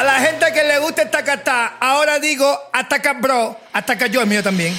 A la gente que le gusta esta cata, ahora digo hasta bro, hasta yo es mío también.